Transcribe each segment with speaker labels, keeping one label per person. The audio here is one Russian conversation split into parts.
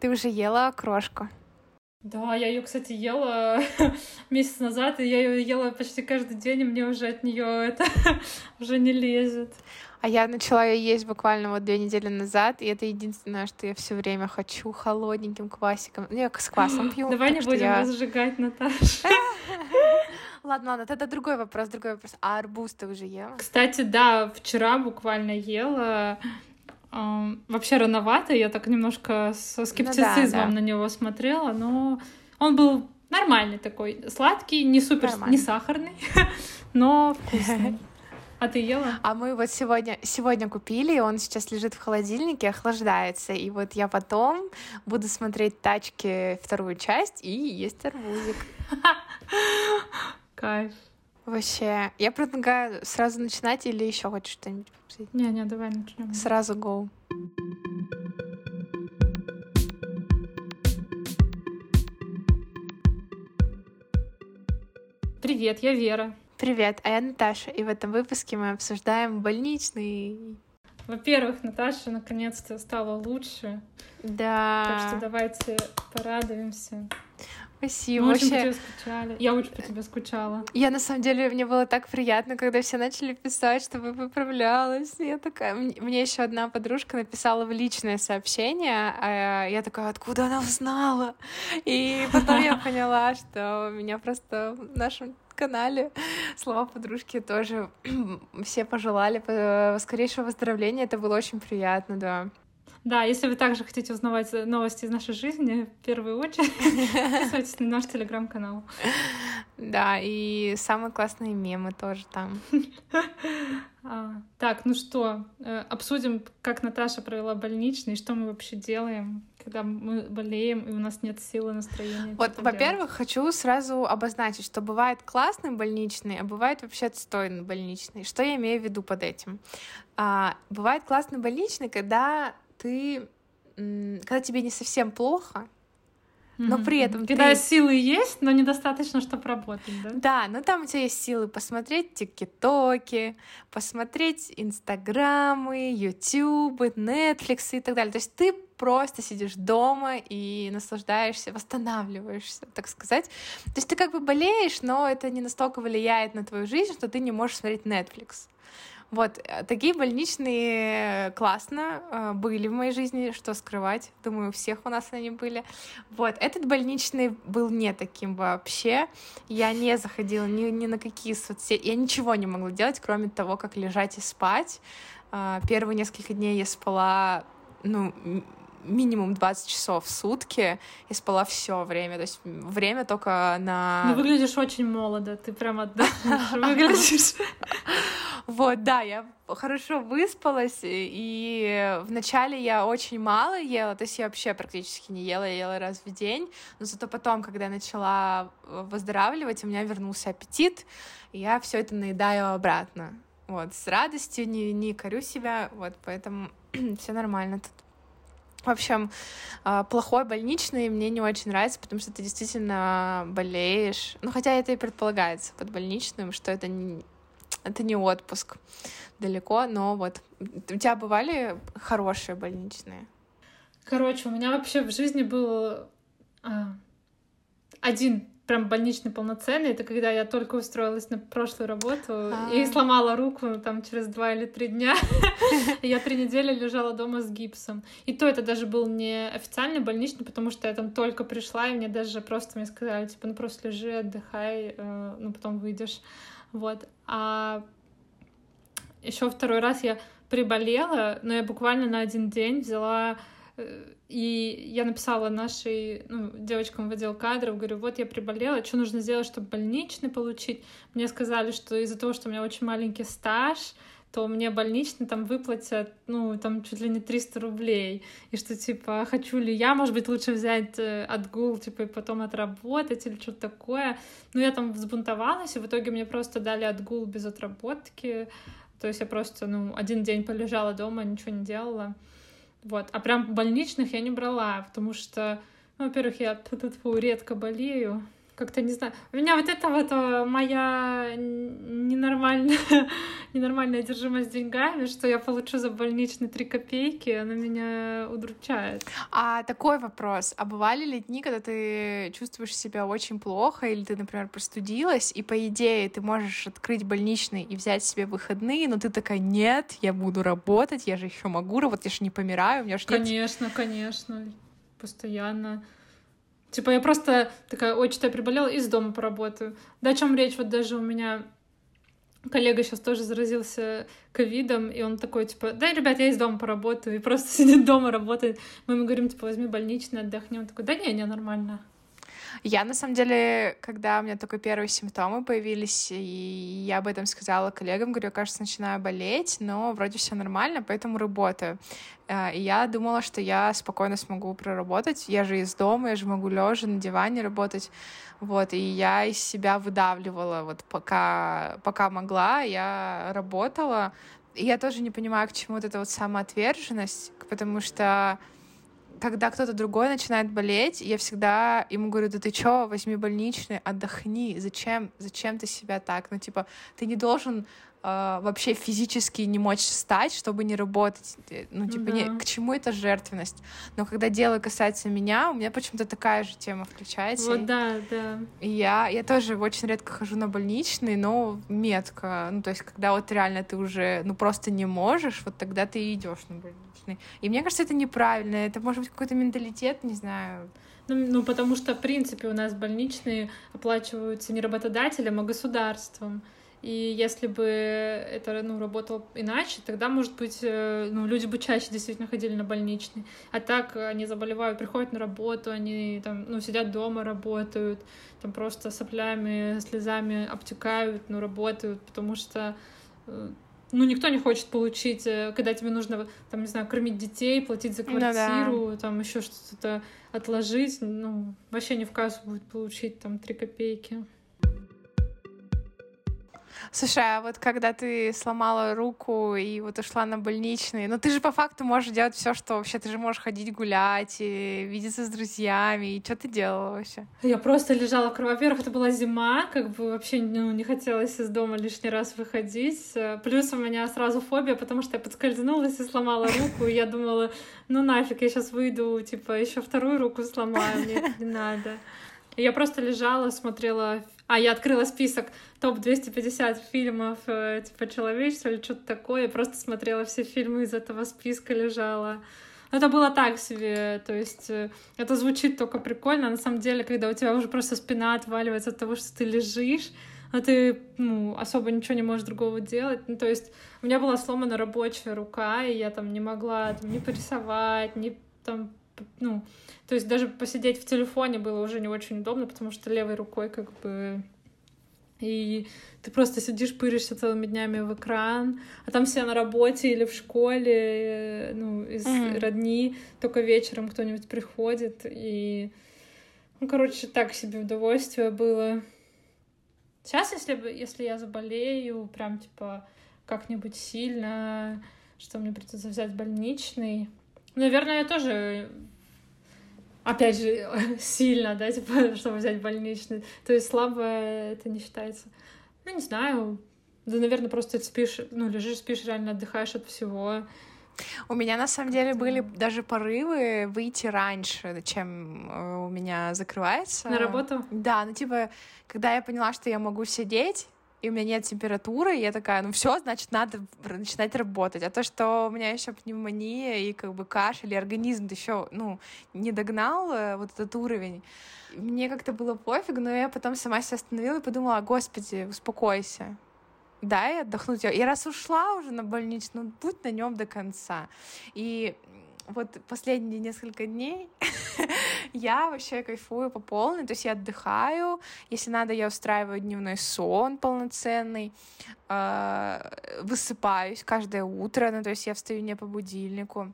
Speaker 1: Ты уже ела крошку?
Speaker 2: Да, я ее, кстати, ела месяц назад, и я ее ела почти каждый день, и мне уже от нее это уже не лезет.
Speaker 1: А я начала ее есть буквально вот две недели назад, и это единственное, что я все время хочу холодненьким квасиком. Ну, я с квасом пью.
Speaker 2: Давай не будем
Speaker 1: я...
Speaker 2: разжигать, Наташа.
Speaker 1: Ладно, ладно, тогда другой вопрос, другой вопрос. А арбуз ты уже ела?
Speaker 2: Кстати, да, вчера буквально ела. Вообще рановато, я так немножко со скептицизмом ну, да, да. на него смотрела, но он был нормальный такой, сладкий, не супер, Нормально. не сахарный, но вкусный. А ты ела?
Speaker 1: А мы вот сегодня, сегодня купили, и он сейчас лежит в холодильнике, охлаждается. И вот я потом буду смотреть «Тачки» вторую часть и есть арбузик.
Speaker 2: Кайф.
Speaker 1: Вообще, я предлагаю сразу начинать или еще хочешь что-нибудь
Speaker 2: обсудить? Не-не, давай начнем.
Speaker 1: Сразу go.
Speaker 2: Привет, я Вера.
Speaker 1: Привет, а я Наташа, и в этом выпуске мы обсуждаем больничный.
Speaker 2: Во-первых, Наташа наконец-то стала лучше.
Speaker 1: Да.
Speaker 2: Так что давайте порадуемся.
Speaker 1: Спасибо.
Speaker 2: Мы очень по тебе скучали. Я очень по тебе скучала.
Speaker 1: Я на самом деле, мне было так приятно, когда все начали писать, чтобы поправлялась. Я такая... Мне еще одна подружка написала в личное сообщение, а я такая, откуда она узнала? И потом я поняла, что меня просто в нашем канале слова подружки тоже все пожелали скорейшего выздоровления. Это было очень приятно, да.
Speaker 2: Да, если вы также хотите узнавать новости из нашей жизни, в первую очередь подписывайтесь на наш телеграм-канал.
Speaker 1: Да, и самые классные мемы тоже там.
Speaker 2: А, так, ну что, э, обсудим, как Наташа провела больничный, что мы вообще делаем, когда мы болеем, и у нас нет силы, настроения.
Speaker 1: Вот, во-первых, хочу сразу обозначить, что бывает классный больничный, а бывает вообще отстойный больничный. Что я имею в виду под этим? А, бывает классный больничный, когда ты, когда тебе не совсем плохо, но при этом
Speaker 2: Когда
Speaker 1: ты...
Speaker 2: силы есть, но недостаточно, чтобы работать, да?
Speaker 1: Да, но там у тебя есть силы посмотреть тиктоки, посмотреть инстаграмы, ютубы, нетфликсы и так далее. То есть ты просто сидишь дома и наслаждаешься, восстанавливаешься, так сказать. То есть ты как бы болеешь, но это не настолько влияет на твою жизнь, что ты не можешь смотреть Netflix. Вот, э, такие больничные классно э, были в моей жизни, что скрывать. Думаю, у всех у нас они были. Вот, этот больничный был не таким вообще. Я не заходила ни, ни на какие соцсети. Я ничего не могла делать, кроме того, как лежать и спать. Э, первые несколько дней я спала, ну, минимум 20 часов в сутки и спала все время. То есть время только на...
Speaker 2: Ну, выглядишь очень молодо, ты прям отдохнешь, выглядишь.
Speaker 1: Вот, да, я хорошо выспалась, и вначале я очень мало ела, то есть я вообще практически не ела, я ела раз в день, но зато потом, когда я начала выздоравливать, у меня вернулся аппетит, и я все это наедаю обратно. Вот, с радостью, не, не корю себя, вот, поэтому все нормально тут. В общем, а, плохой больничный мне не очень нравится, потому что ты действительно болеешь. Ну, хотя это и предполагается под больничным, что это не, это не отпуск далеко, но вот у тебя бывали хорошие больничные?
Speaker 2: Короче, у меня вообще в жизни был а, один прям больничный полноценный. Это когда я только устроилась на прошлую работу А-а-а. и сломала руку там через два или три дня. Я три недели лежала дома с гипсом. И то это даже был не официальный больничный, потому что я там только пришла, и мне даже просто мне сказали, типа, ну просто лежи, отдыхай, э, ну потом выйдешь. Вот. А еще второй раз я приболела, но я буквально на один день взяла э, и я написала нашей ну, девочкам в отдел кадров, говорю, вот я приболела, что нужно сделать, чтобы больничный получить? Мне сказали, что из-за того, что у меня очень маленький стаж, то мне больничный там выплатят, ну, там чуть ли не 300 рублей. И что, типа, хочу ли я, может быть, лучше взять э, отгул, типа, и потом отработать или что-то такое. Ну, я там взбунтовалась, и в итоге мне просто дали отгул без отработки. То есть я просто, ну, один день полежала дома, ничего не делала. Вот. А прям больничных я не брала, потому что, ну, во-первых, я редко болею, как-то не знаю. У меня вот это вот э, моя ненормальная, ненормальная одержимость деньгами, что я получу за больничный 3 копейки, она меня удручает.
Speaker 1: А такой вопрос. А бывали ли дни, когда ты чувствуешь себя очень плохо, или ты, например, простудилась, и по идее ты можешь открыть больничный и взять себе выходные, но ты такая, нет, я буду работать, я же еще могу работать, я же не помираю, у меня же
Speaker 2: нет... Конечно, конечно, постоянно. Типа я просто такая, ой, что я приболела, из дома поработаю. Да о чем речь? Вот даже у меня коллега сейчас тоже заразился ковидом, и он такой, типа, да, ребят, я из дома поработаю, и просто сидит дома, работает. Мы ему говорим, типа, возьми больничный, отдохни. Он такой, да не, не, нормально.
Speaker 1: Я, на самом деле, когда у меня только первые симптомы появились, и я об этом сказала коллегам, говорю, кажется, начинаю болеть, но вроде все нормально, поэтому работаю. А, и я думала, что я спокойно смогу проработать. Я же из дома, я же могу лежа на диване работать. Вот, и я из себя выдавливала, вот пока, пока могла, я работала. И я тоже не понимаю, к чему вот эта вот самоотверженность, потому что когда кто-то другой начинает болеть, я всегда ему говорю, да ты чё, возьми больничный, отдохни, зачем, зачем ты себя так? Ну, типа, ты не должен вообще физически не мочь встать, чтобы не работать. Э, ну, типа, да. не, к чему эта жертвенность? Но когда дело касается меня, у меня почему-то такая же тема включается.
Speaker 2: Вот, да, да.
Speaker 1: И я, я тоже очень редко хожу на больничный, но метко. Ну, то есть, когда вот реально ты уже, ну, просто не можешь, вот тогда ты идешь на больничный. И мне кажется, это неправильно. Это может быть какой-то менталитет, не знаю.
Speaker 2: Ну, ну, потому что, в принципе, у нас больничные оплачиваются не работодателем, а государством. И если бы это ну, работало иначе, тогда, может быть, э, ну, люди бы чаще действительно ходили на больничный. А так они заболевают, приходят на работу, они там, ну, сидят дома, работают, там просто соплями, слезами обтекают, ну, работают, потому что э, ну, никто не хочет получить, э, когда тебе нужно, там, не знаю, кормить детей, платить за квартиру, ну, да. там еще что-то отложить, ну, вообще не в кассу будет получить там три копейки.
Speaker 1: Слушай, а вот когда ты сломала руку и вот ушла на больничный, ну ты же по факту можешь делать все, что вообще ты же можешь ходить гулять, и видеться с друзьями, и что ты делала вообще?
Speaker 2: Я просто лежала, во-первых, это была зима, как бы вообще ну, не хотелось из дома лишний раз выходить. Плюс у меня сразу фобия, потому что я подскользнулась и сломала руку, и я думала, ну нафиг, я сейчас выйду, типа, еще вторую руку сломаю, мне не надо. Я просто лежала, смотрела а, я открыла список топ-250 фильмов э, типа человечества или что-то такое. Я просто смотрела все фильмы из этого списка, лежала. Это было так себе, то есть э, это звучит только прикольно. На самом деле, когда у тебя уже просто спина отваливается от того, что ты лежишь, а ты ну, особо ничего не можешь другого делать. Ну, то есть у меня была сломана рабочая рука, и я там не могла там, ни порисовать, ни там, ну, то есть даже посидеть в телефоне было уже не очень удобно, потому что левой рукой как бы и ты просто сидишь, пыришься целыми днями в экран, а там все на работе или в школе, ну, из mm-hmm. родни, только вечером кто-нибудь приходит, и, ну, короче, так себе удовольствие было. Сейчас, если, бы, если я заболею, прям, типа, как-нибудь сильно, что мне придется взять больничный, наверное, я тоже опять же, сильно, да, типа, чтобы взять больничный. То есть слабо это не считается. Ну, не знаю. Да, наверное, просто спишь, ну, лежишь, спишь, реально отдыхаешь от всего.
Speaker 1: У меня на самом деле были даже порывы выйти раньше, чем э, у меня закрывается.
Speaker 2: На работу?
Speaker 1: Да, ну типа, когда я поняла, что я могу сидеть, и у меня нет температуры, и я такая, ну все, значит, надо начинать работать. А то, что у меня еще пневмония и как бы кашель, и организм еще, ну, не догнал э, вот этот уровень, мне как-то было пофиг, но я потом сама себя остановила и подумала, господи, успокойся, дай отдохнуть. Я раз ушла уже на больничную, ну, будь на нем до конца. И вот последние несколько дней я вообще кайфую по полной, то есть я отдыхаю, если надо, я устраиваю дневной сон полноценный, а, высыпаюсь каждое утро, ну то есть я встаю не по будильнику,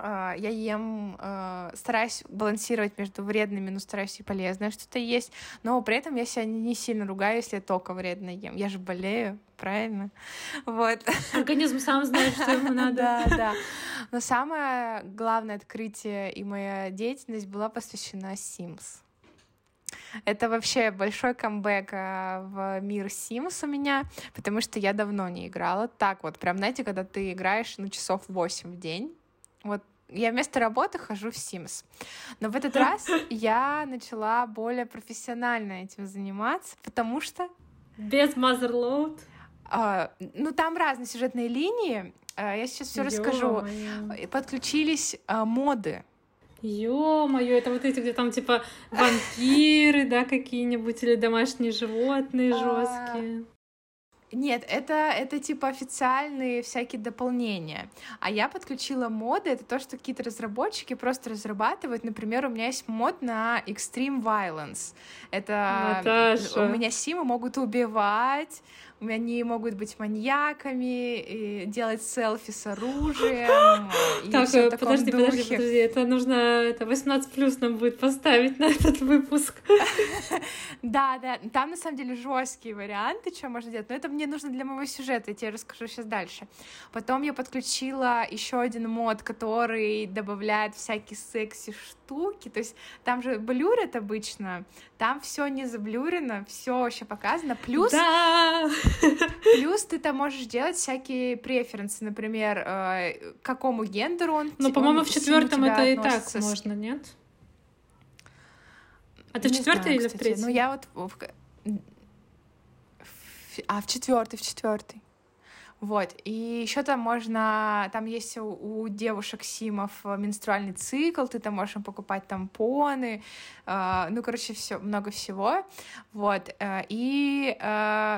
Speaker 1: а, я ем, а, стараюсь балансировать между вредными, но стараюсь и полезное что-то есть, но при этом я себя не сильно ругаю, если я только вредно ем. Я же болею, правильно? Вот.
Speaker 2: Организм сам знает, что ему надо.
Speaker 1: Да, да. Но самое главное открытие и моя деятельность была посвящена Sims. Это вообще большой камбэк э, в мир Sims у меня, потому что я давно не играла. Так вот, прям, знаете, когда ты играешь, ну, часов 8 в день, вот я вместо работы хожу в Sims. Но в этот раз я начала более профессионально этим заниматься, потому что...
Speaker 2: Без Motherload?
Speaker 1: Uh, ну, там разные сюжетные линии. Uh, я сейчас все расскажу. Подключились uh, моды.
Speaker 2: Ё-моё, это вот эти, где там типа вампиры, да, какие-нибудь, или домашние животные жесткие.
Speaker 1: Нет, это, это типа официальные всякие дополнения. А я подключила моды, это то, что какие-то разработчики просто разрабатывают. Например, у меня есть мод на Extreme Violence. Это
Speaker 2: Наташа.
Speaker 1: у меня симы могут убивать, они могут быть маньяками, делать селфи с оружием.
Speaker 2: Так, э, подожди, подожди, подожди, это нужно, это 18 плюс нам будет поставить на этот выпуск.
Speaker 1: Да, да, там на самом деле жесткие варианты, что можно делать, но это мне нужно для моего сюжета, я тебе расскажу сейчас дальше. Потом я подключила еще один мод, который добавляет всякие секси штуки, то есть там же блюрят обычно, там все не заблюрено, все вообще показано, плюс...
Speaker 2: Да!
Speaker 1: Плюс ты там можешь делать всякие преференсы, например, э, какому гендеру он.
Speaker 2: Ну, по-моему, в четвертом это и так можно, нет? А ты в четвертой или в третьей?
Speaker 1: Ну, я вот... А, в четвертый, в четвертый. Вот. И еще там можно, там есть у, девушек Симов э, менструальный цикл, ты там можешь покупать тампоны, э, ну, короче, все, много всего. Вот. Э, и,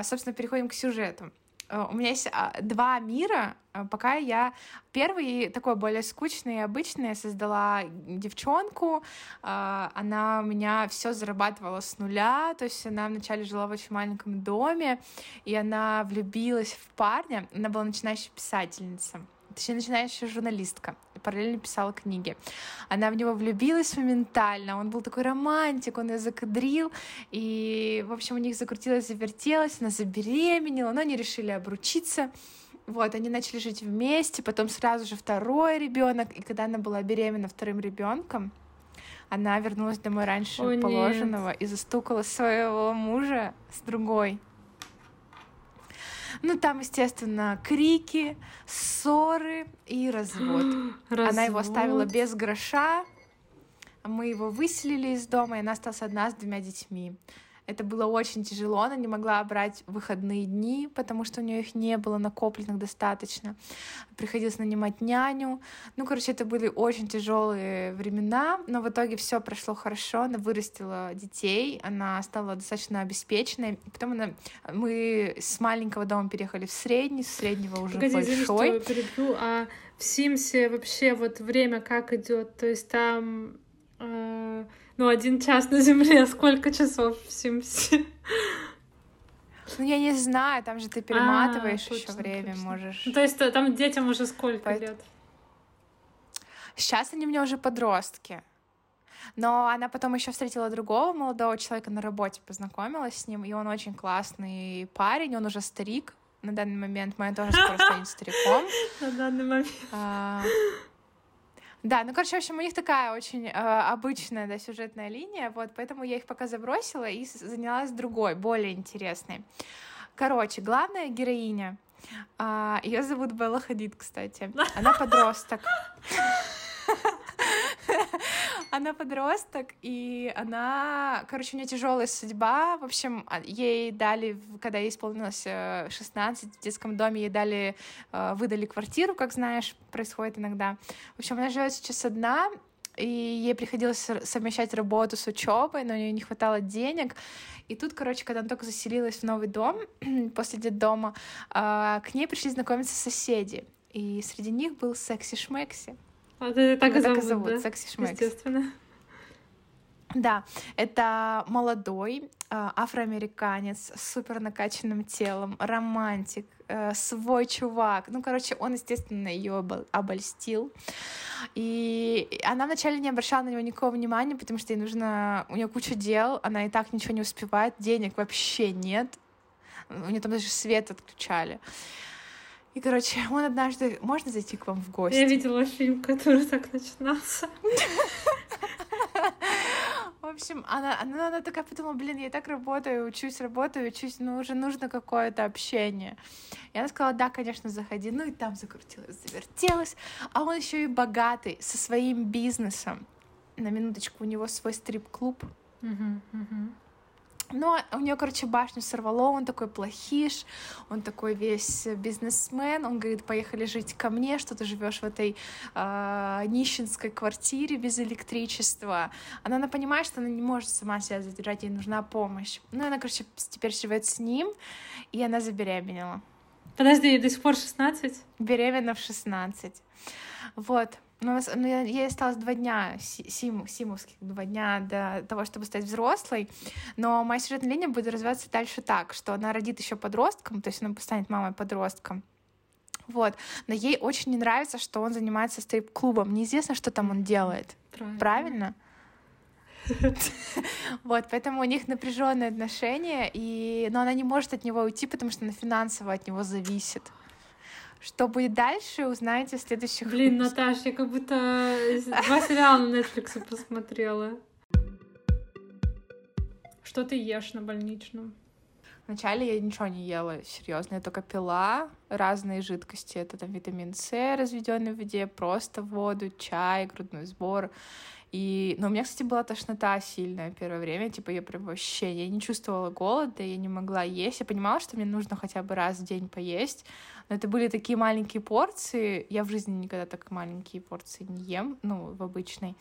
Speaker 1: собственно, переходим к сюжету. Э, у меня есть а, два мира, э, пока я первый такой более скучный и обычный я создала девчонку, э, она у меня все зарабатывала с нуля, то есть она вначале жила в очень маленьком доме, и она влюбилась в парня, она была начинающая писательница точнее, начинающая журналистка, параллельно писала книги. Она в него влюбилась моментально, он был такой романтик, он ее закадрил, и, в общем, у них закрутилось, завертелось, она забеременела, но они решили обручиться. Вот, они начали жить вместе, потом сразу же второй ребенок, и когда она была беременна вторым ребенком, она вернулась домой раньше О, положенного нет. и застукала своего мужа с другой. Ну, там, естественно, крики, ссоры и развод. развод. Она его оставила без гроша, мы его выселили из дома, и она осталась одна с двумя детьми. Это было очень тяжело, она не могла брать выходные дни, потому что у нее их не было накопленных достаточно. Приходилось нанимать няню. Ну, короче, это были очень тяжелые времена, но в итоге все прошло хорошо. Она вырастила детей, она стала достаточно обеспеченной. Потом она... мы с маленького дома переехали в средний, с среднего уже Погоди, большой.
Speaker 2: Извини, что перебью, а в Симсе вообще вот время как идет? То есть там э, ну, один час на Земле, сколько часов в Симсе?
Speaker 1: Ну, я не знаю, там же ты перематываешь а, еще время, точно. можешь.
Speaker 2: Ну, то есть э, там детям уже сколько По... лет?
Speaker 1: Сейчас они у меня уже подростки. Но она потом еще встретила другого молодого человека на работе, познакомилась с ним, и он очень классный парень, он уже старик на данный момент, моя тоже скоро станет стариком.
Speaker 2: На данный момент. А,
Speaker 1: да, ну, короче, в общем, у них такая очень э, обычная, да, сюжетная линия, вот, поэтому я их пока забросила и занялась другой, более интересной. Короче, главная героиня, э, ее зовут Белла Хадид, кстати, она подросток. Она подросток, и она, короче, у нее тяжелая судьба. В общем, а, ей дали, когда ей исполнилось 16 э, в детском доме, ей дали, э, выдали квартиру, как знаешь, происходит иногда. В общем, она живет сейчас одна, и ей приходилось совмещать работу с учебой, но у нее не хватало денег. И тут, короче, когда она только заселилась в новый дом после детдома, э, к ней пришли знакомиться соседи. И среди них был секси-шмекси.
Speaker 2: А ты так и зовут, зовут
Speaker 1: да? Секси Шмекс.
Speaker 2: Естественно.
Speaker 1: Да, это молодой э, афроамериканец с супер накачанным телом, романтик, э, свой чувак. Ну, короче, он, естественно, ее обольстил. И она вначале не обращала на него никакого внимания, потому что ей нужно... У нее куча дел, она и так ничего не успевает, денег вообще нет. У нее там даже свет отключали. И, короче, он однажды... Можно зайти к вам в гости?
Speaker 2: Я видела фильм, который так начинался.
Speaker 1: В общем, она, она, она такая подумала, блин, я так работаю, учусь, работаю, учусь, ну, уже нужно какое-то общение. И она сказала, да, конечно, заходи. Ну, и там закрутилась, завертелась. А он еще и богатый, со своим бизнесом. На минуточку, у него свой стрип-клуб.
Speaker 2: Мгм, мгм.
Speaker 1: Но у нее, короче, башню сорвало, он такой плохиш, он такой весь бизнесмен, он говорит, поехали жить ко мне, что ты живешь в этой а, нищенской квартире без электричества. Она, она понимает, что она не может сама себя задержать, ей нужна помощь. Ну, она, короче, теперь живет с ним, и она забеременела.
Speaker 2: Подожди, ей до сих пор 16?
Speaker 1: Беременна в 16. Вот. Ну, у нас- ну, ей осталось два дня, си- сим, симовских два дня до того, чтобы стать взрослой. Но моя сюжетная линия будет развиваться дальше так, что она родит еще подростком, то есть она станет мамой подростком. Вот. Но ей очень не нравится, что он занимается стрип-клубом. Неизвестно, что там он делает.
Speaker 2: Правильно.
Speaker 1: Правильно? Вот, поэтому у них напряженные отношения, и... но она не может от него уйти, потому что она финансово от него зависит. Что будет дальше, узнаете в следующих
Speaker 2: Блин,
Speaker 1: выпусках.
Speaker 2: Наташ, я как будто два сериала на Netflix посмотрела. Что ты ешь на больничном?
Speaker 1: Вначале я ничего не ела, серьезно, я только пила разные жидкости. Это там витамин С, разведенный в воде, просто воду, чай, грудной сбор. И... Но у меня, кстати, была тошнота сильная первое время. Типа я прям вообще я не чувствовала голода, я не могла есть. Я понимала, что мне нужно хотя бы раз в день поесть. Но это были такие маленькие порции. Я в жизни никогда так маленькие порции не ем, ну, в обычной.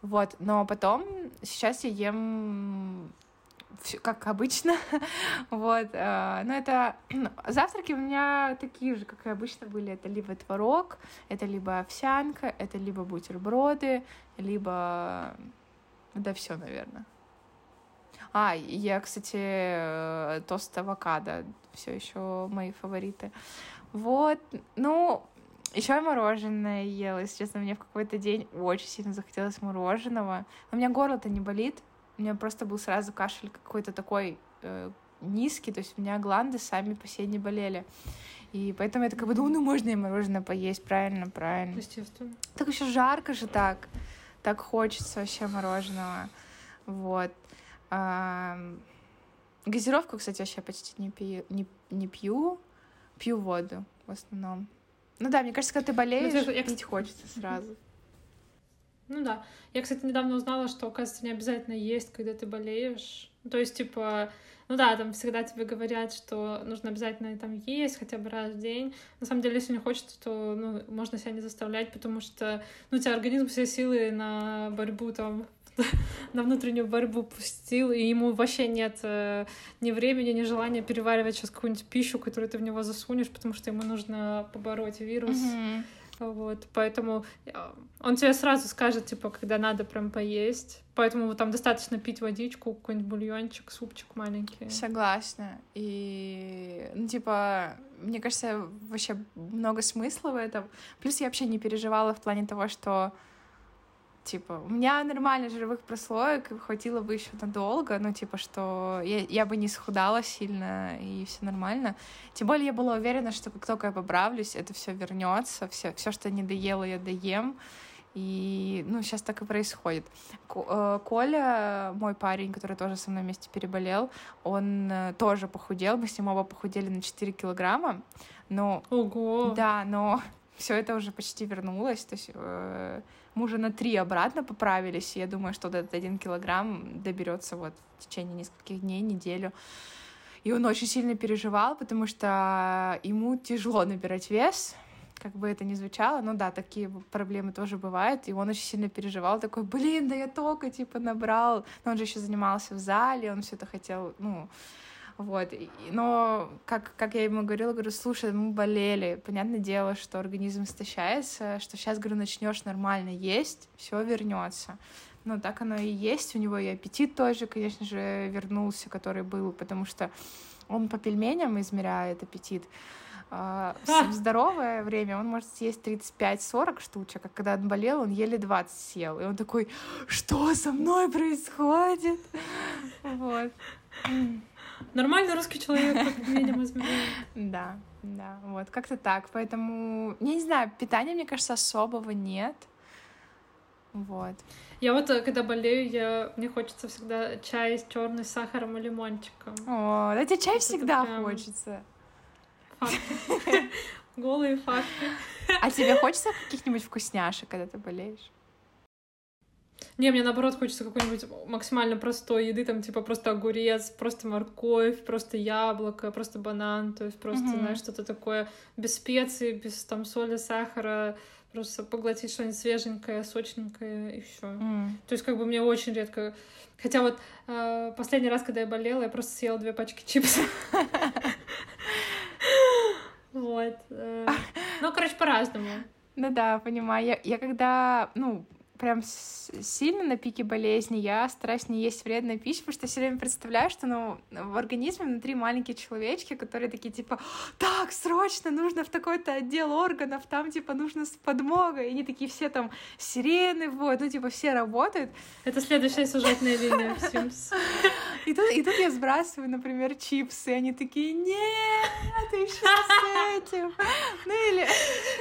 Speaker 1: Вот, но потом сейчас я ем всё как обычно, вот, э, но это завтраки у меня такие же, как и обычно были, это либо творог, это либо овсянка, это либо бутерброды, либо, да, все, наверное. А, и я, кстати, э, тост авокадо, все еще мои фавориты. Вот, ну, еще я мороженое ела, если честно, мне в какой-то день очень сильно захотелось мороженого. Но у меня горло-то не болит, у меня просто был сразу кашель какой-то такой э, низкий, то есть у меня гланды сами по себе не болели. И поэтому я такая думаю, ну можно и мороженое поесть, правильно, правильно.
Speaker 2: Естественно.
Speaker 1: Так еще жарко же так, так хочется вообще мороженого. Вот. Газировку, кстати, вообще почти не пью, не, не пью, пью воду в основном. Ну да, мне кажется, когда ты болеешь,
Speaker 2: Ну, ты же- я,
Speaker 1: пить хочется сразу.
Speaker 2: Ну да. Я, кстати, недавно узнала, что, оказывается, не обязательно есть, когда ты болеешь. То есть, типа, ну да, там всегда тебе говорят, что нужно обязательно там есть хотя бы раз в день. На самом деле, если не хочется, то ну, можно себя не заставлять, потому что ну, у тебя организм все силы на борьбу там на внутреннюю борьбу пустил, и ему вообще нет э, ни времени, ни желания переваривать сейчас какую-нибудь пищу, которую ты в него засунешь, потому что ему нужно побороть вирус. Вот, поэтому э, он тебе сразу скажет, типа, когда надо прям поесть. Поэтому там достаточно пить водичку, какой-нибудь бульончик, супчик маленький.
Speaker 1: Согласна. И, ну, типа, мне кажется, вообще много смысла в этом. Плюс я вообще не переживала в плане того, что типа, у меня нормально жировых прослоек, хватило бы еще надолго, ну, типа, что я, я бы не схудала сильно, и все нормально. Тем более я была уверена, что как только я поправлюсь, это все вернется, все, все, что не доела, я доем. И, ну, сейчас так и происходит. Э, Коля, мой парень, который тоже со мной вместе переболел, он э, тоже похудел, мы с ним оба похудели на 4 килограмма, но
Speaker 2: Ого!
Speaker 1: да, но все это уже почти вернулось. То есть э, мы уже на три обратно поправились. И я думаю, что вот этот один килограмм доберется вот в течение нескольких дней, неделю. И он очень сильно переживал, потому что ему тяжело набирать вес, как бы это ни звучало, ну да, такие проблемы тоже бывают, и он очень сильно переживал, такой, блин, да я только, типа, набрал, но он же еще занимался в зале, он все это хотел, ну, вот, но как, как я ему говорила, говорю, слушай, мы болели, понятное дело, что организм истощается, что сейчас, говорю, начнешь нормально есть, все вернется. Ну, так оно и есть, у него и аппетит тоже, конечно же, вернулся, который был, потому что он по пельменям измеряет аппетит. А. в здоровое время он может съесть 35-40 штучек, а когда он болел, он еле 20 съел. И он такой, что со мной происходит? Вот.
Speaker 2: Нормальный русский человек, как минимум.
Speaker 1: Да, да, вот, как-то так. Поэтому, я не знаю, питания, мне кажется, особого нет. Вот.
Speaker 2: Я вот, э, когда болею, я... мне хочется всегда чай с черным сахаром и лимончиком.
Speaker 1: О, да тебе чай всегда прям... хочется.
Speaker 2: Факты. Голые факты.
Speaker 1: А тебе хочется каких-нибудь вкусняшек, когда ты болеешь?
Speaker 2: Не, мне наоборот хочется какой-нибудь максимально простой еды, там типа просто огурец, просто морковь, просто яблоко, просто банан, то есть просто, mm-hmm. знаешь, что-то такое без специй, без там соли, сахара, просто поглотить что-нибудь свеженькое, сочненькое и все. Mm. То есть как бы мне очень редко... Хотя вот э, последний раз, когда я болела, я просто съела две пачки чипсов. Вот. Э. Ну, короче, по-разному.
Speaker 1: Ну да, понимаю. Я, я когда, ну, прям сильно на пике болезни, я стараюсь не есть вредную пищу, потому что я все время представляю, что ну, в организме внутри маленькие человечки, которые такие типа, так, срочно, нужно в такой-то отдел органов, там типа нужно с подмогой, и они такие все там сирены, вот, ну типа все работают.
Speaker 2: Это следующая сюжетная линия в.
Speaker 1: И тут, и тут я сбрасываю, например, чипсы, и они такие, нет, еще с этим. Ну или...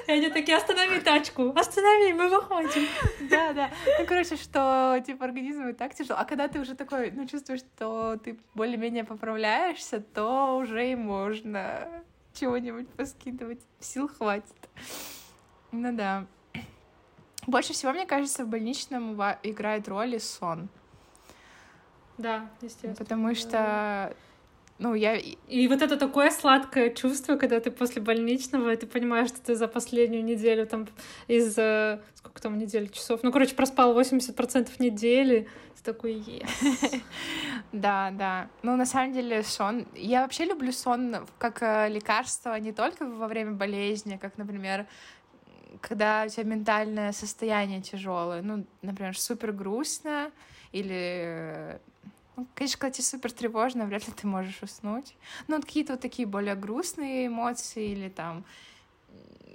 Speaker 2: И они такие, останови тачку, останови, мы выходим.
Speaker 1: Да, да, да. Ну, короче, что, типа, организму и так тяжело. А когда ты уже такой, ну, чувствуешь, что ты более-менее поправляешься, то уже и можно чего-нибудь поскидывать. Сил хватит. Ну да. Больше всего, мне кажется, в больничном играет роль и сон.
Speaker 2: Да, естественно.
Speaker 1: Потому что ну, я...
Speaker 2: И вот это такое сладкое чувство, когда ты после больничного, и ты понимаешь, что ты за последнюю неделю там из... Э, сколько там недель, часов? Ну, короче, проспал 80% недели. Ты такой, yes.
Speaker 1: Да, да. Ну, на самом деле, сон... Я вообще люблю сон как э, лекарство не только во время болезни, как, например, когда у тебя ментальное состояние тяжелое, ну, например, супер грустно или ну, конечно, когда тебе супер тревожно, вряд ли ты можешь уснуть. Ну, вот какие-то вот такие более грустные эмоции или там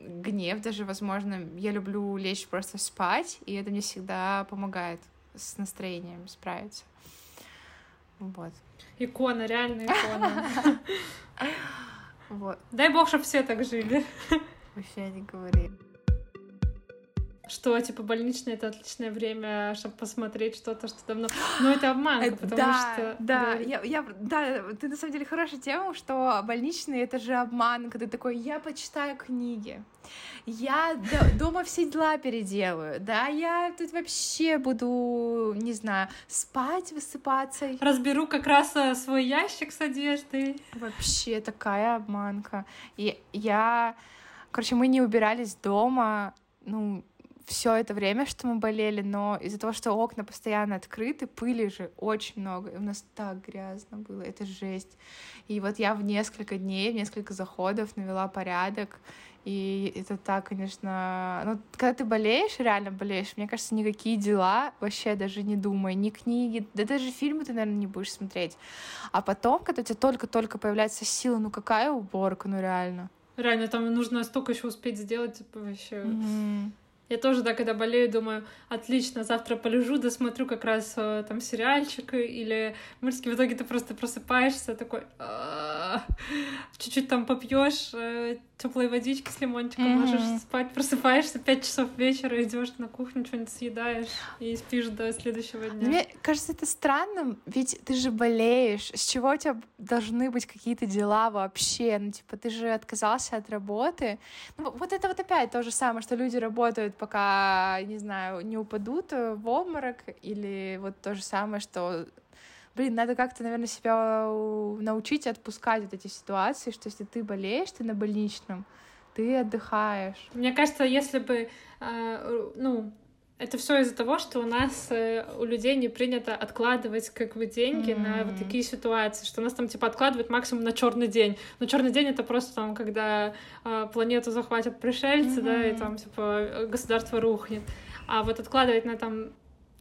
Speaker 1: гнев даже, возможно. Я люблю лечь просто спать, и это мне всегда помогает с настроением справиться. Вот.
Speaker 2: Икона, реальная икона.
Speaker 1: Вот.
Speaker 2: Дай бог, чтобы все так жили.
Speaker 1: Вообще не говори
Speaker 2: что, типа, больничное — это отличное время, чтобы посмотреть что-то, что давно... Но это обманка, э, потому
Speaker 1: да,
Speaker 2: что...
Speaker 1: Да, я, я, да, ты на самом деле хорошая тема, что больничные — это же обман, когда ты такой, я почитаю книги, я дома все дела переделаю, да, я тут вообще буду, не знаю, спать, высыпаться.
Speaker 2: Разберу как раз э, свой ящик с одеждой.
Speaker 1: Вообще такая обманка. И я... Короче, мы не убирались дома, ну, все это время, что мы болели, но из-за того, что окна постоянно открыты, пыли же очень много, и у нас так грязно было, это жесть. И вот я в несколько дней, в несколько заходов навела порядок, и это так, конечно... Ну, когда ты болеешь, реально болеешь, мне кажется, никакие дела вообще даже не думай, ни книги, да даже фильмы ты, наверное, не будешь смотреть. А потом, когда у тебя только-только появляется сила, ну какая уборка, ну реально.
Speaker 2: Реально, там нужно столько еще успеть сделать, типа, вообще.
Speaker 1: Mm-hmm.
Speaker 2: Я тоже, да, когда болею, думаю, отлично, завтра полежу, досмотрю как раз э, там сериальчик или мультики. В итоге ты просто просыпаешься такой, чуть-чуть там попьешь э, теплой водички с лимончиком, mm-hmm. ложишься спать, просыпаешься 5 часов вечера, идешь на кухню, что-нибудь съедаешь и спишь до следующего дня.
Speaker 1: Мне кажется, это странным, ведь ты же болеешь. С чего у тебя должны быть какие-то дела вообще? Ну, типа, ты же отказался от работы. Ну, вот это вот опять то же самое, что люди работают, пока, не знаю, не упадут в обморок, или вот то же самое, что блин, надо как-то, наверное, себя научить отпускать вот эти ситуации, что если ты болеешь, ты на больничном, ты отдыхаешь.
Speaker 2: Мне кажется, если бы, э, ну, это все из-за того, что у нас э, у людей не принято откладывать как бы деньги mm-hmm. на вот такие ситуации, что у нас там типа откладывают максимум на черный день. Но черный день это просто там, когда э, планету захватят пришельцы, mm-hmm. да, и там типа государство рухнет. А вот откладывать на там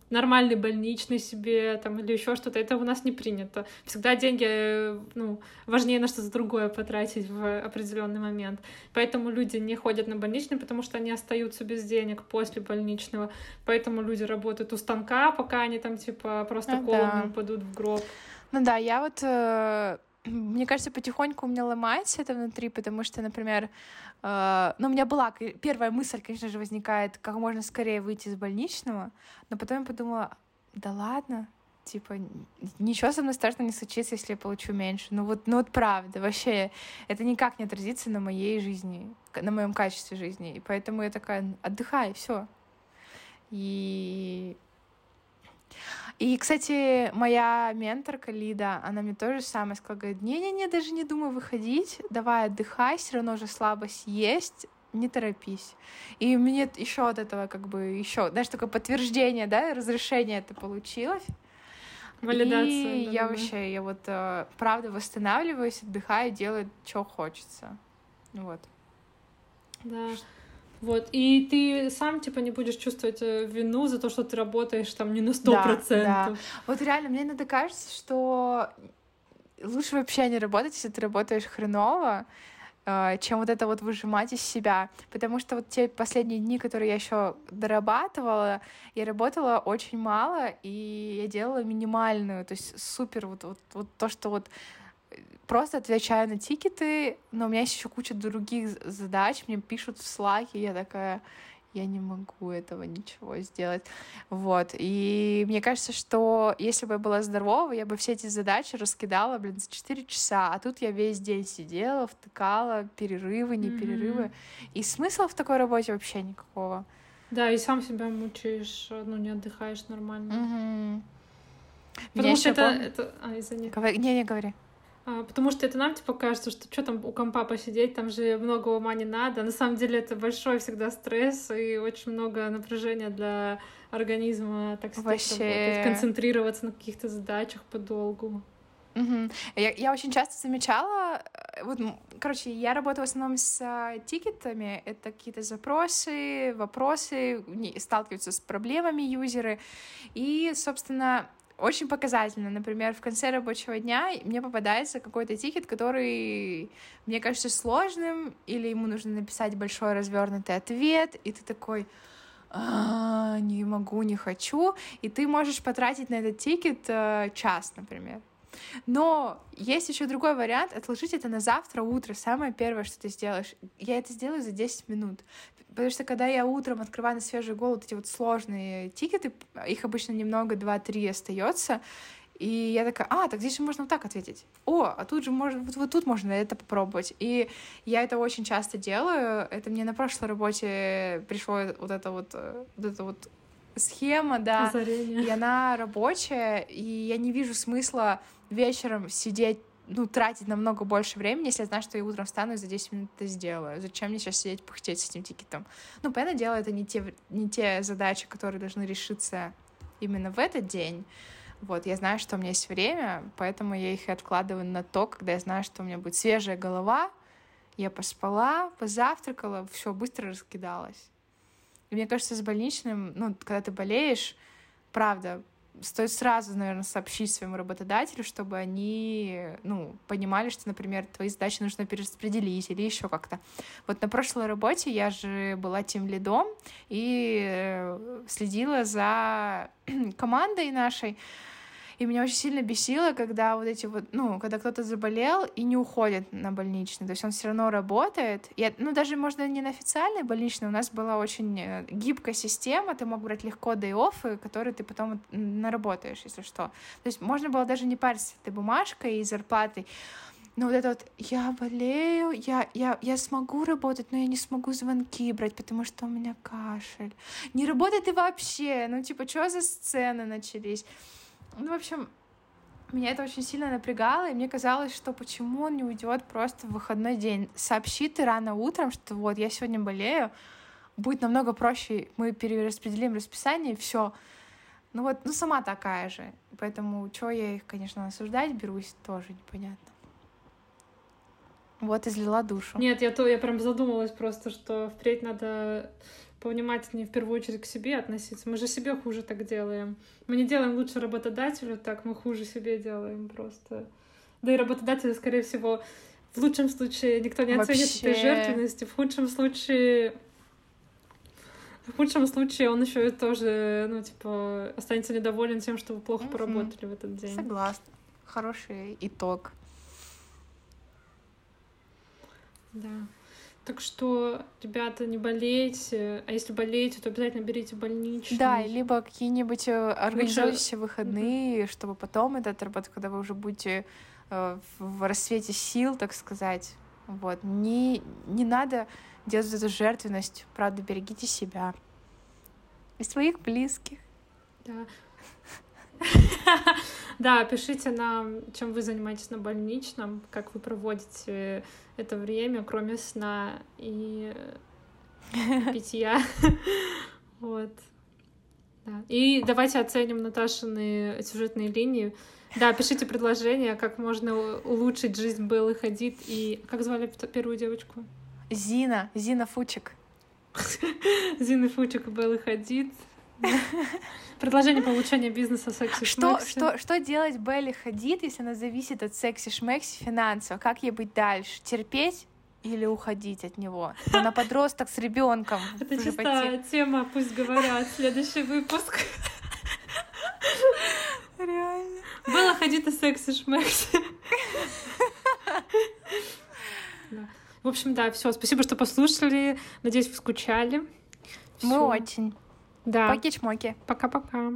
Speaker 2: нормальный больничный себе там или еще что-то, это у нас не принято. Всегда деньги ну, важнее на что-то другое потратить в определенный момент. Поэтому люди не ходят на больничный, потому что они остаются без денег после больничного. Поэтому люди работают у станка, пока они там типа просто а, колом да. упадут в гроб.
Speaker 1: Ну да, я вот э, мне кажется, потихоньку у меня ломается это внутри, потому что, например, э, ну, у меня была первая мысль, конечно же, возникает, как можно скорее выйти из больничного, но потом я подумала, да ладно, типа, ничего со мной страшного не случится, если я получу меньше. Ну вот, ну вот правда, вообще, это никак не отразится на моей жизни, на моем качестве жизни. И поэтому я такая, отдыхай, все. И и, кстати, моя менторка Лида, она мне тоже самое сказала, говорит, не-не-не, даже не думай выходить, давай отдыхай, все равно же слабость есть, не торопись. И мне еще от этого как бы еще, знаешь, такое подтверждение, да, разрешение это получилось. Валидация. И да, я да. вообще, я вот э, правда восстанавливаюсь, отдыхаю, делаю, что хочется. Вот.
Speaker 2: Да. Вот, и ты сам, типа, не будешь чувствовать э, вину за то, что ты работаешь там не на сто процентов. Да, да.
Speaker 1: Вот реально, мне иногда кажется, что лучше вообще не работать, если ты работаешь хреново, э, чем вот это вот выжимать из себя. Потому что вот те последние дни, которые я еще дорабатывала, я работала очень мало, и я делала минимальную, то есть супер вот, вот, вот то, что вот просто отвечаю на тикеты, но у меня есть еще куча других задач, мне пишут в и я такая, я не могу этого ничего сделать. Вот. И мне кажется, что если бы я была здорова, я бы все эти задачи раскидала, блин, за 4 часа. А тут я весь день сидела, втыкала, перерывы, не mm-hmm. перерывы. И смысла в такой работе вообще никакого.
Speaker 2: Да, и сам себя мучаешь, ну, не отдыхаешь нормально.
Speaker 1: Mm-hmm.
Speaker 2: Потому что это, помню... это... А, извини.
Speaker 1: Говори... Не, не говори.
Speaker 2: А, потому что это нам типа кажется, что что там у компа посидеть, там же много ума не надо. На самом деле это большой всегда стресс и очень много напряжения для организма, так сказать, Вообще... работать, концентрироваться на каких-то задачах подолгу.
Speaker 1: Угу. Я, я очень часто замечала, э, вот, короче, я работаю в основном с а, тикетами, это какие-то запросы, вопросы, сталкиваются с проблемами юзеры, и, собственно, очень показательно. Например, в конце рабочего дня мне попадается какой-то тикет, который мне кажется сложным, или ему нужно написать большой развернутый ответ, и ты такой а, не могу, не хочу, и ты можешь потратить на этот тикет э, час, например. Но есть еще другой вариант, отложить это на завтра утро, самое первое, что ты сделаешь. Я это сделаю за 10 минут. Потому что когда я утром открываю на свежий голову эти вот сложные тикеты, их обычно немного, два-три остается, и я такая, а, так здесь же можно вот так ответить. О, а тут же можно, вот, вот тут можно это попробовать. И я это очень часто делаю. Это мне на прошлой работе пришло вот это вот, э, вот это вот схема, да. Озарение. И она рабочая, и я не вижу смысла вечером сидеть ну, тратить намного больше времени, если я знаю, что я утром встану и за 10 минут это сделаю. Зачем мне сейчас сидеть пыхтеть с этим тикетом? Ну, понятное дело, это не те, не те задачи, которые должны решиться именно в этот день. Вот, я знаю, что у меня есть время, поэтому я их и откладываю на то, когда я знаю, что у меня будет свежая голова, я поспала, позавтракала, все быстро раскидалось. И мне кажется, с больничным, ну, когда ты болеешь, правда, стоит сразу, наверное, сообщить своему работодателю, чтобы они, ну, понимали, что, например, твои задачи нужно перераспределить или еще как-то. Вот на прошлой работе я же была тем лидом и э, следила за командой нашей, и меня очень сильно бесило, когда вот эти вот, ну, когда кто-то заболел и не уходит на больничный. То есть он все равно работает. И, ну, даже, можно не на официальной больничной, у нас была очень э, гибкая система, ты мог брать легко day-off, которые ты потом наработаешь, если что. То есть можно было даже не париться этой бумажкой и зарплатой. Но вот это вот, я болею, я, я, я смогу работать, но я не смогу звонки брать, потому что у меня кашель. Не работает ты вообще, ну типа, что за сцены начались? Ну, в общем, меня это очень сильно напрягало, и мне казалось, что почему он не уйдет просто в выходной день. Сообщи ты рано утром, что вот я сегодня болею, будет намного проще, мы перераспределим расписание, и все. Ну вот, ну сама такая же. Поэтому, что я их, конечно, осуждать берусь, тоже непонятно. Вот излила душу.
Speaker 2: Нет, я то я прям задумалась просто, что впредь надо повнимательнее в первую очередь к себе относиться. Мы же себе хуже так делаем. Мы не делаем лучше работодателю, так мы хуже себе делаем просто. Да и работодателю, скорее всего, в лучшем случае никто не Вообще... оценит этой жертвенности, в худшем случае в худшем случае он еще и тоже, ну, типа, останется недоволен тем, что вы плохо mm-hmm. поработали в этот день.
Speaker 1: Согласна. Хороший итог.
Speaker 2: Да. Так что, ребята, не болейте, а если болеете, то обязательно берите больничный.
Speaker 1: Да, либо какие-нибудь э, организуйте выходные, mm-hmm. чтобы потом это отработать, когда вы уже будете э, в рассвете сил, так сказать. Вот. Не, не надо делать эту жертвенность. Правда, берегите себя и своих близких.
Speaker 2: Да. Да, пишите нам, чем вы занимаетесь на больничном, как вы проводите это время, кроме сна и питья. Вот. Да. И давайте оценим Наташины сюжетные линии. Да, пишите предложения, как можно улучшить жизнь Беллы Хадид. И как звали первую девочку?
Speaker 1: Зина. Зина Фучик.
Speaker 2: Зина Фучик и Беллы Хадид. Предложение получения бизнеса секси
Speaker 1: что, что, что делать Белли Хадид, если она зависит от секси-шмекси финансово? Как ей быть дальше? Терпеть или уходить от него? Она подросток с ребенком.
Speaker 2: Это чистая тема, пусть говорят. Следующий выпуск.
Speaker 1: Реально.
Speaker 2: Белла Хадид и секси-шмекси. В общем, да, все. Спасибо, что послушали. Надеюсь, вы скучали.
Speaker 1: Мы очень.
Speaker 2: Да.
Speaker 1: Поки-чмоки.
Speaker 2: Пока-пока.